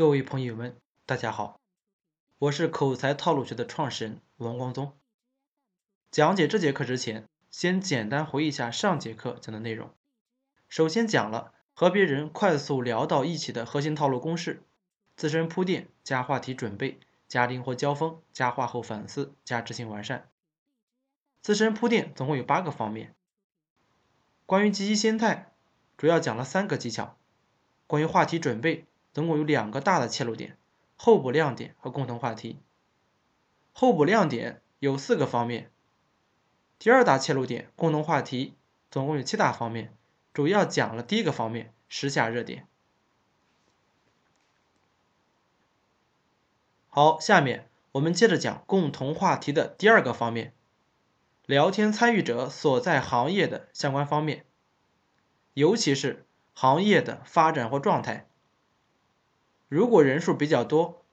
各位朋友们，大家好，我是口才套路学的创始人王光宗。讲解这节课之前，先简单回忆一下上节课讲的内容。首先讲了和别人快速聊到一起的核心套路公式：自身铺垫加话题准备加灵活交锋加话后反思加执行完善。自身铺垫总共有八个方面。关于积极心态，主要讲了三个技巧。关于话题准备。总共有两个大的切入点：候补亮点和共同话题。候补亮点有四个方面，第二大切入点共同话题总共有七大方面，主要讲了第一个方面时下热点。好，下面我们接着讲共同话题的第二个方面，聊天参与者所在行业的相关方面，尤其是行业的发展或状态。如果人数比较多，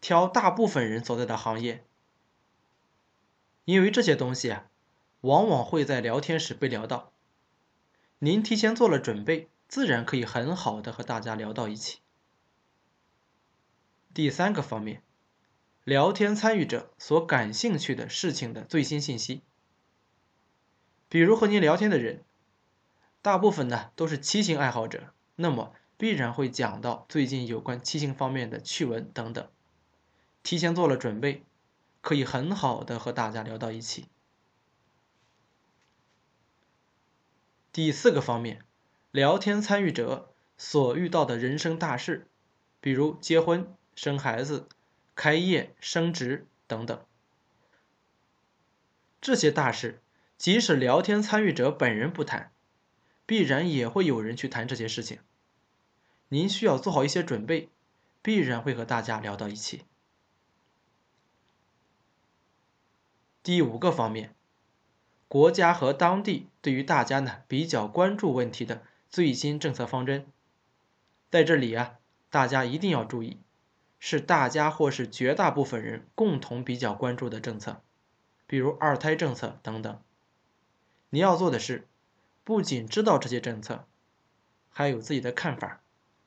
挑大部分人所在的行业，因为这些东西啊，往往会在聊天时被聊到。您提前做了准备，自然可以很好的和大家聊到一起。第三个方面，聊天参与者所感兴趣的事情的最新信息，比如和您聊天的人，大部分呢都是骑行爱好者，那么。必然会讲到最近有关骑行方面的趣闻等等，提前做了准备，可以很好的和大家聊到一起。第四个方面，聊天参与者所遇到的人生大事，比如结婚、生孩子、开业、升职等等，这些大事，即使聊天参与者本人不谈，必然也会有人去谈这些事情。您需要做好一些准备，必然会和大家聊到一起。第五个方面，国家和当地对于大家呢比较关注问题的最新政策方针，在这里啊，大家一定要注意，是大家或是绝大部分人共同比较关注的政策，比如二胎政策等等。你要做的是，不仅知道这些政策，还有自己的看法。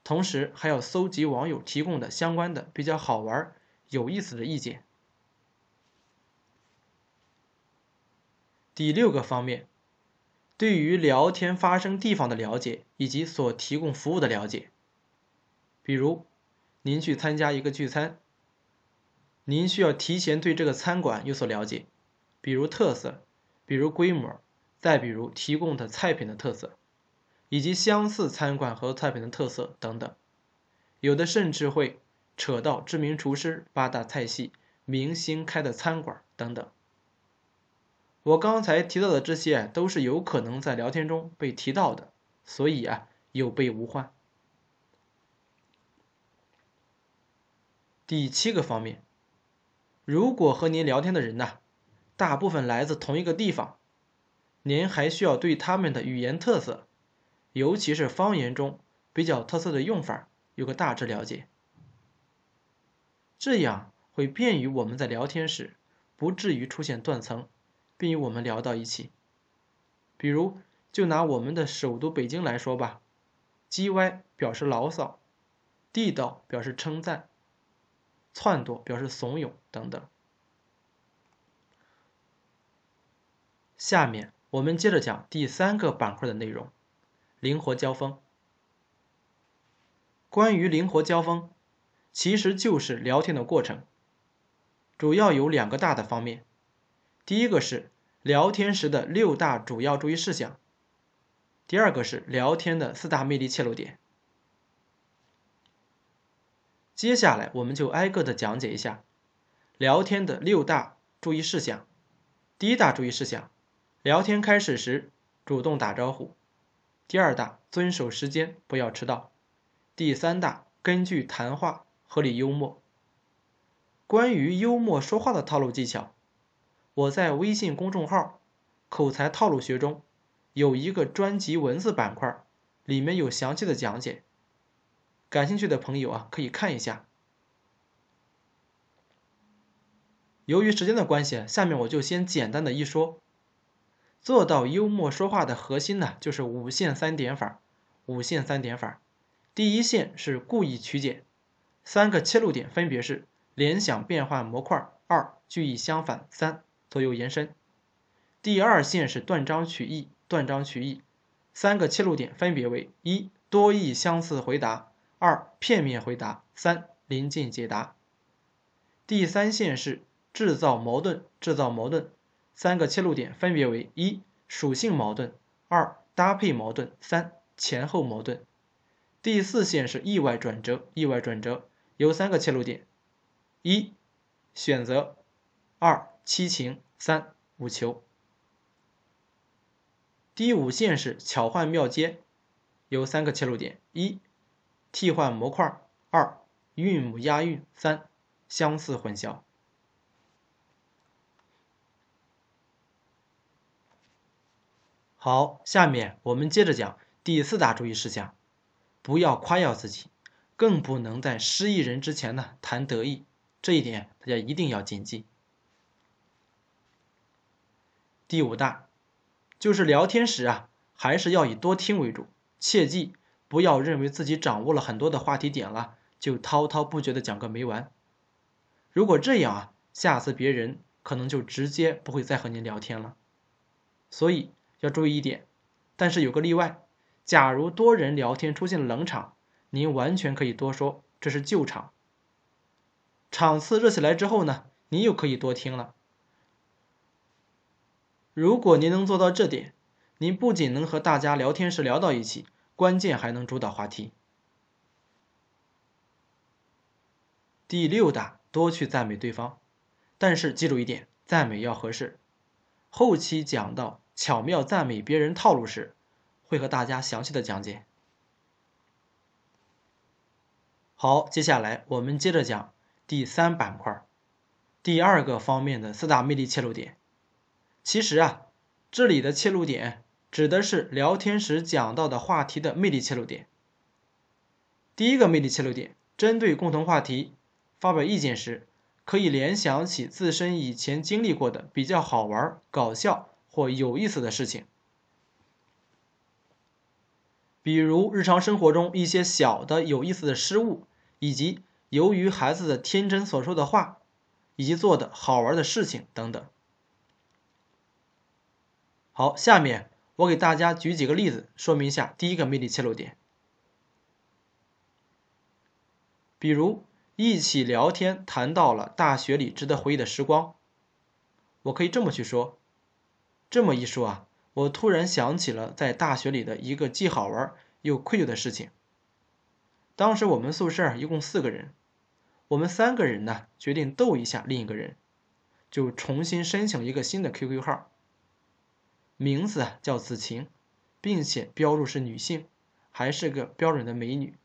同时还要搜集网友提供的相关的比较好玩、有意思的意见。第六个方面，对于聊天发生地方的了解以及所提供服务的了解。比如，您去参加一个聚餐，您需要提前对这个餐馆有所了解，比如特色，比如规模，再比如提供的菜品的特色。以及相似餐馆和菜品的特色等等，有的甚至会扯到知名厨师、八大菜系、明星开的餐馆等等。我刚才提到的这些都是有可能在聊天中被提到的，所以啊，有备无患。第七个方面，如果和您聊天的人呐，大部分来自同一个地方，您还需要对他们的语言特色。尤其是方言中比较特色的用法，有个大致了解，这样会便于我们在聊天时不至于出现断层，并与我们聊到一起。比如，就拿我们的首都北京来说吧，“叽歪”表示牢骚，“地道”表示称赞，“撺掇”表示怂恿等等。下面我们接着讲第三个板块的内容。灵活交锋。关于灵活交锋，其实就是聊天的过程，主要有两个大的方面。第一个是聊天时的六大主要注意事项，第二个是聊天的四大魅力切入点。接下来我们就挨个的讲解一下聊天的六大注意事项。第一大注意事项，聊天开始时主动打招呼。第二大，遵守时间，不要迟到。第三大，根据谈话合理幽默。关于幽默说话的套路技巧，我在微信公众号“口才套路学”中有一个专辑文字板块，里面有详细的讲解。感兴趣的朋友啊，可以看一下。由于时间的关系，下面我就先简单的一说。做到幽默说话的核心呢，就是五线三点法。五线三点法，第一线是故意曲解，三个切入点分别是联想变换模块二句意相反三左右延伸。第二线是断章取义，断章取义。三个切入点分别为一多义相似回答，二片面回答，三临近解答。第三线是制造矛盾，制造矛盾。三个切入点分别为一属性矛盾，二搭配矛盾，三前后矛盾。第四线是意外转折，意外转折有三个切入点：一选择，二七情，三五求。第五线是巧换妙接，有三个切入点：一替换模块，二韵母押韵，三相似混淆。好，下面我们接着讲第四大注意事项：不要夸耀自己，更不能在失意人之前呢谈得意。这一点大家一定要谨记。第五大就是聊天时啊，还是要以多听为主，切记不要认为自己掌握了很多的话题点了，就滔滔不绝的讲个没完。如果这样啊，下次别人可能就直接不会再和您聊天了。所以。要注意一点，但是有个例外，假如多人聊天出现了冷场，您完全可以多说，这是救场。场次热起来之后呢，您又可以多听了。如果您能做到这点，您不仅能和大家聊天时聊到一起，关键还能主导话题。第六大，多去赞美对方，但是记住一点，赞美要合适。后期讲到。巧妙赞美别人套路时，会和大家详细的讲解。好，接下来我们接着讲第三板块，第二个方面的四大魅力切入点。其实啊，这里的切入点指的是聊天时讲到的话题的魅力切入点。第一个魅力切入点，针对共同话题发表意见时，可以联想起自身以前经历过的比较好玩、搞笑。或有意思的事情，比如日常生活中一些小的有意思的失误，以及由于孩子的天真所说的话，以及做的好玩的事情等等。好，下面我给大家举几个例子，说明一下第一个魅力切入点。比如一起聊天谈到了大学里值得回忆的时光，我可以这么去说。这么一说啊，我突然想起了在大学里的一个既好玩又愧疚的事情。当时我们宿舍一共四个人，我们三个人呢决定逗一下另一个人，就重新申请一个新的 QQ 号，名字叫子晴，并且标注是女性，还是个标准的美女。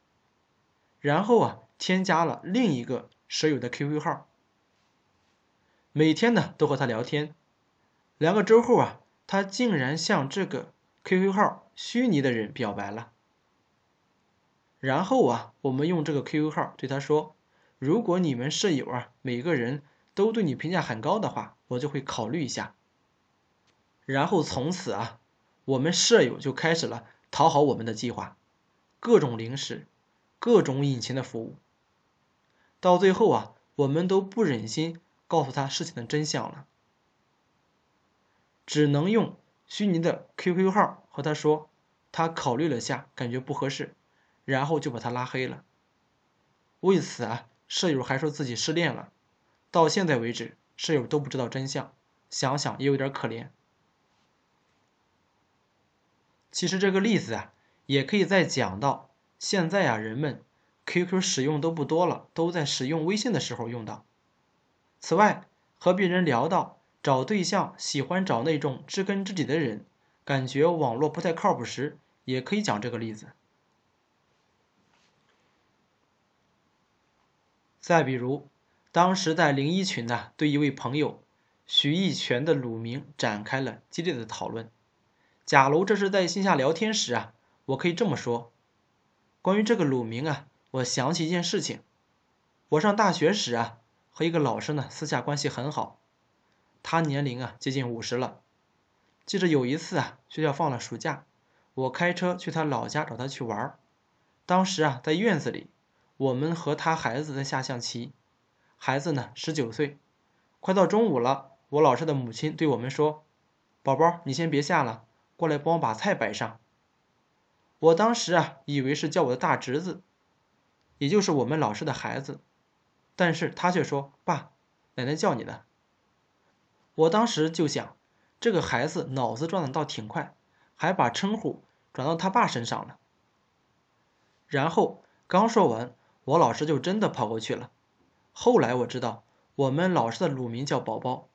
然后啊，添加了另一个舍友的 QQ 号，每天呢都和他聊天。两个周后啊，他竟然向这个 QQ 号虚拟的人表白了。然后啊，我们用这个 QQ 号对他说：“如果你们舍友啊每个人都对你评价很高的话，我就会考虑一下。”然后从此啊，我们舍友就开始了讨好我们的计划，各种零食，各种隐情的服务。到最后啊，我们都不忍心告诉他事情的真相了。只能用虚拟的 QQ 号和他说，他考虑了下，感觉不合适，然后就把他拉黑了。为此啊，舍友还说自己失恋了，到现在为止，舍友都不知道真相，想想也有点可怜。其实这个例子啊，也可以再讲到现在啊，人们 QQ 使用都不多了，都在使用微信的时候用到。此外，和别人聊到。找对象喜欢找那种知根知底的人，感觉网络不太靠谱时，也可以讲这个例子。再比如，当时在零一群呢，对一位朋友徐义全的乳名展开了激烈的讨论。假如这是在线下聊天时啊，我可以这么说：关于这个乳名啊，我想起一件事情。我上大学时啊，和一个老师呢私下关系很好。他年龄啊接近五十了。记着有一次啊，学校放了暑假，我开车去他老家找他去玩当时啊，在院子里，我们和他孩子在下象棋，孩子呢十九岁，快到中午了，我老师的母亲对我们说：“宝宝，你先别下了，过来帮我把菜摆上。”我当时啊，以为是叫我的大侄子，也就是我们老师的孩子，但是他却说：“爸，奶奶叫你的。”我当时就想，这个孩子脑子转的倒挺快，还把称呼转到他爸身上了。然后刚说完，我老师就真的跑过去了。后来我知道，我们老师的乳名叫宝宝，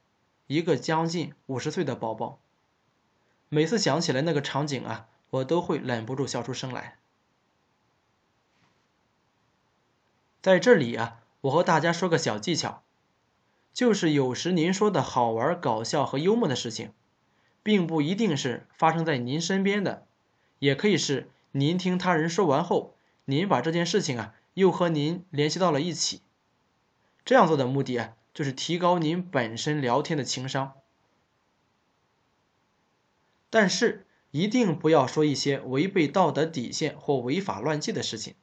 一个将近五十岁的宝宝。每次想起来那个场景啊。我都会忍不住笑出声来。在这里啊，我和大家说个小技巧，就是有时您说的好玩、搞笑和幽默的事情，并不一定是发生在您身边的，也可以是您听他人说完后，您把这件事情啊又和您联系到了一起。这样做的目的啊，就是提高您本身聊天的情商。但是。一定不要说一些违背道德底线或违法乱纪的事情，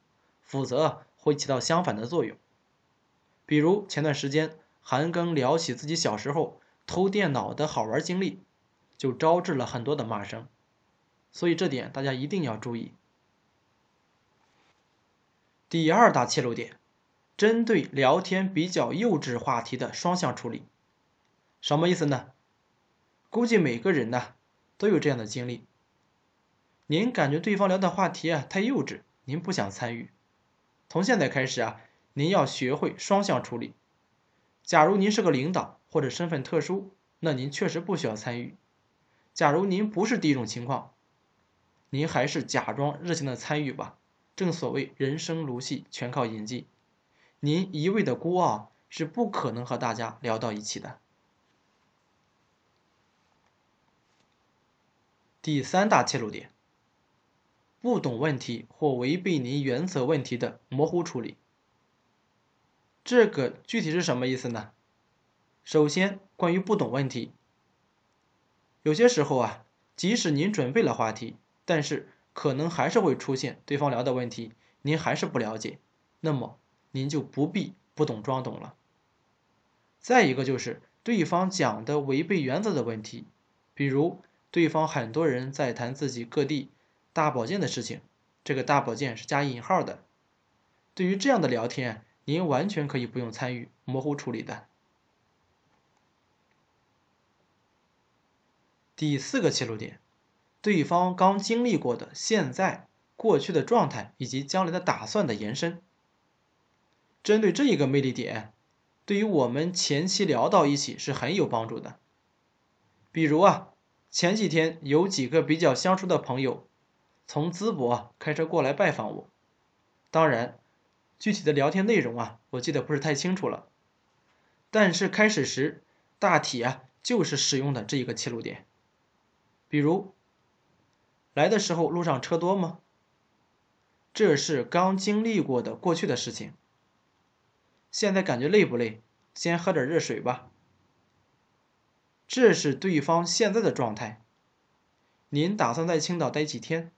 否则会起到相反的作用。比如前段时间韩庚聊起自己小时候偷电脑的好玩经历，就招致了很多的骂声。所以这点大家一定要注意。第二大切入点，针对聊天比较幼稚话题的双向处理，什么意思呢？估计每个人呢都有这样的经历。您感觉对方聊的话题啊太幼稚，您不想参与。从现在开始啊，您要学会双向处理。假如您是个领导或者身份特殊，那您确实不需要参与。假如您不是第一种情况，您还是假装热情的参与吧。正所谓人生如戏，全靠演技。您一味的孤傲是不可能和大家聊到一起的。第三大切入点。不懂问题或违背您原则问题的模糊处理，这个具体是什么意思呢？首先，关于不懂问题，有些时候啊，即使您准备了话题，但是可能还是会出现对方聊的问题，您还是不了解，那么您就不必不懂装懂了。再一个就是对方讲的违背原则的问题，比如对方很多人在谈自己各地。大保健的事情，这个大保健是加引号的。对于这样的聊天，您完全可以不用参与，模糊处理的。第四个切入点，对方刚经历过的现在、过去的状态以及将来的打算的延伸。针对这一个魅力点，对于我们前期聊到一起是很有帮助的。比如啊，前几天有几个比较相熟的朋友。从淄博开车过来拜访我，当然，具体的聊天内容啊，我记得不是太清楚了。但是开始时大体啊就是使用的这一个切入点。比如，来的时候路上车多吗？这是刚经历过的过去的事情。现在感觉累不累？先喝点热水吧。这是对方现在的状态。您打算在青岛待几天？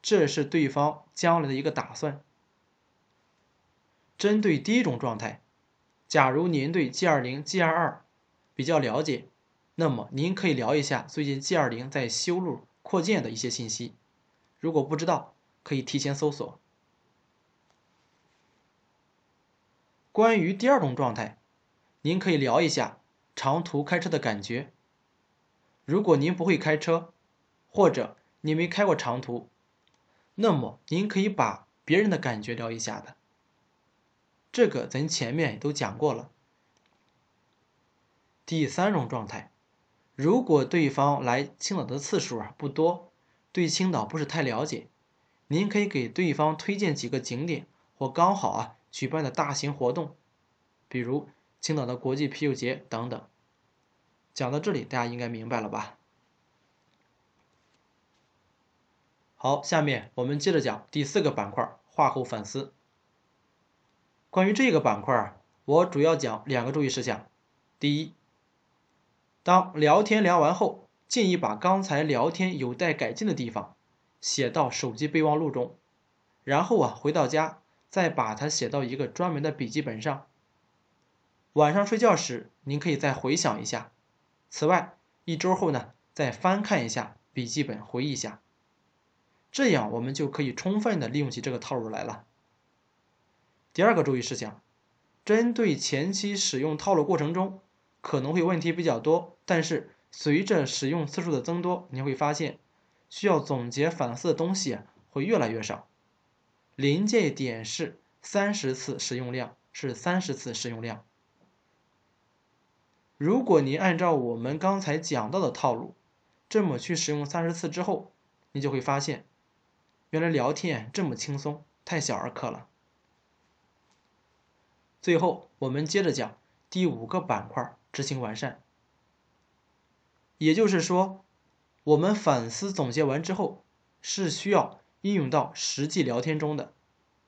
这是对方将来的一个打算。针对第一种状态，假如您对 G20、G22 比较了解，那么您可以聊一下最近 G20 在修路扩建的一些信息。如果不知道，可以提前搜索。关于第二种状态，您可以聊一下长途开车的感觉。如果您不会开车，或者你没开过长途，那么您可以把别人的感觉聊一下的，这个咱前面都讲过了。第三种状态，如果对方来青岛的次数啊不多，对青岛不是太了解，您可以给对方推荐几个景点或刚好啊举办的大型活动，比如青岛的国际啤酒节等等。讲到这里，大家应该明白了吧？好，下面我们接着讲第四个板块话后反思。关于这个板块我主要讲两个注意事项。第一，当聊天聊完后，建议把刚才聊天有待改进的地方写到手机备忘录中，然后啊回到家再把它写到一个专门的笔记本上。晚上睡觉时，您可以再回想一下。此外，一周后呢，再翻看一下笔记本，回忆一下。这样我们就可以充分的利用起这个套路来了。第二个注意事项，针对前期使用套路过程中可能会问题比较多，但是随着使用次数的增多，你会发现需要总结反思的东西会越来越少。临界点是三十次使用量，是三十次使用量。如果您按照我们刚才讲到的套路，这么去使用三十次之后，你就会发现。原来聊天这么轻松，太小儿科了。最后，我们接着讲第五个板块：执行完善。也就是说，我们反思总结完之后，是需要应用到实际聊天中的，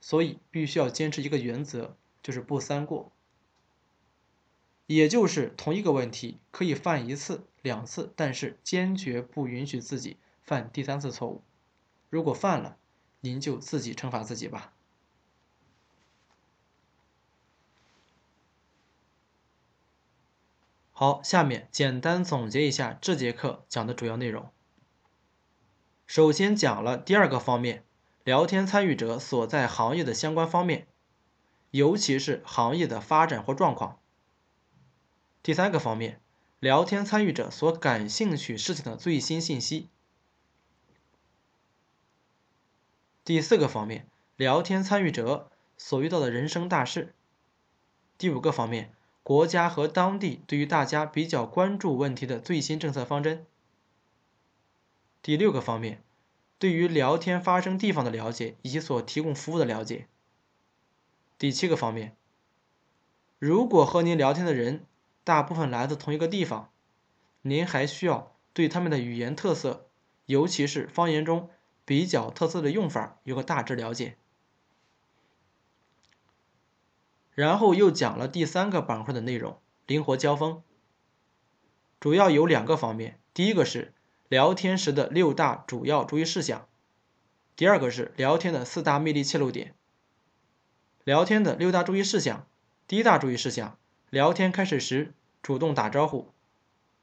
所以必须要坚持一个原则，就是不三过。也就是同一个问题可以犯一次、两次，但是坚决不允许自己犯第三次错误。如果犯了，您就自己惩罚自己吧。好，下面简单总结一下这节课讲的主要内容。首先讲了第二个方面，聊天参与者所在行业的相关方面，尤其是行业的发展或状况。第三个方面，聊天参与者所感兴趣事情的最新信息。第四个方面，聊天参与者所遇到的人生大事。第五个方面，国家和当地对于大家比较关注问题的最新政策方针。第六个方面，对于聊天发生地方的了解以及所提供服务的了解。第七个方面，如果和您聊天的人大部分来自同一个地方，您还需要对他们的语言特色，尤其是方言中。比较特色的用法有个大致了解，然后又讲了第三个板块的内容——灵活交锋，主要有两个方面：第一个是聊天时的六大主要注意事项，第二个是聊天的四大魅力切入点。聊天的六大注意事项：第一大注意事项，聊天开始时主动打招呼；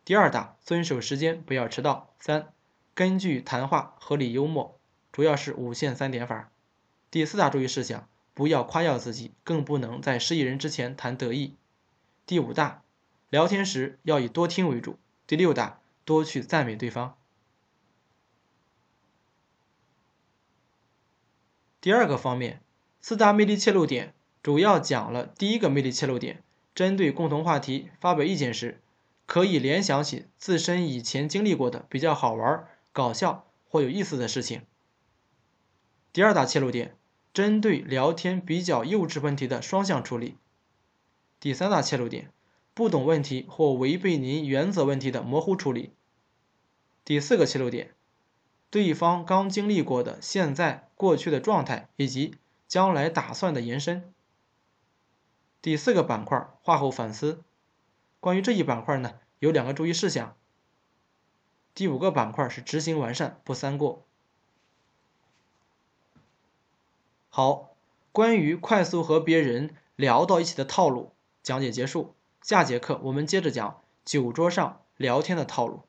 第二大，遵守时间，不要迟到；三。根据谈话合理幽默，主要是五线三点法。第四大注意事项：不要夸耀自己，更不能在失意人之前谈得意。第五大，聊天时要以多听为主。第六大，多去赞美对方。第二个方面，四大魅力切入点主要讲了第一个魅力切入点，针对共同话题发表意见时，可以联想起自身以前经历过的比较好玩。搞笑或有意思的事情。第二大切入点，针对聊天比较幼稚问题的双向处理。第三大切入点，不懂问题或违背您原则问题的模糊处理。第四个切入点，对方刚经历过的现在、过去的状态以及将来打算的延伸。第四个板块，话后反思。关于这一板块呢，有两个注意事项。第五个板块是执行完善，不三过。好，关于快速和别人聊到一起的套路讲解结束。下节课我们接着讲酒桌上聊天的套路。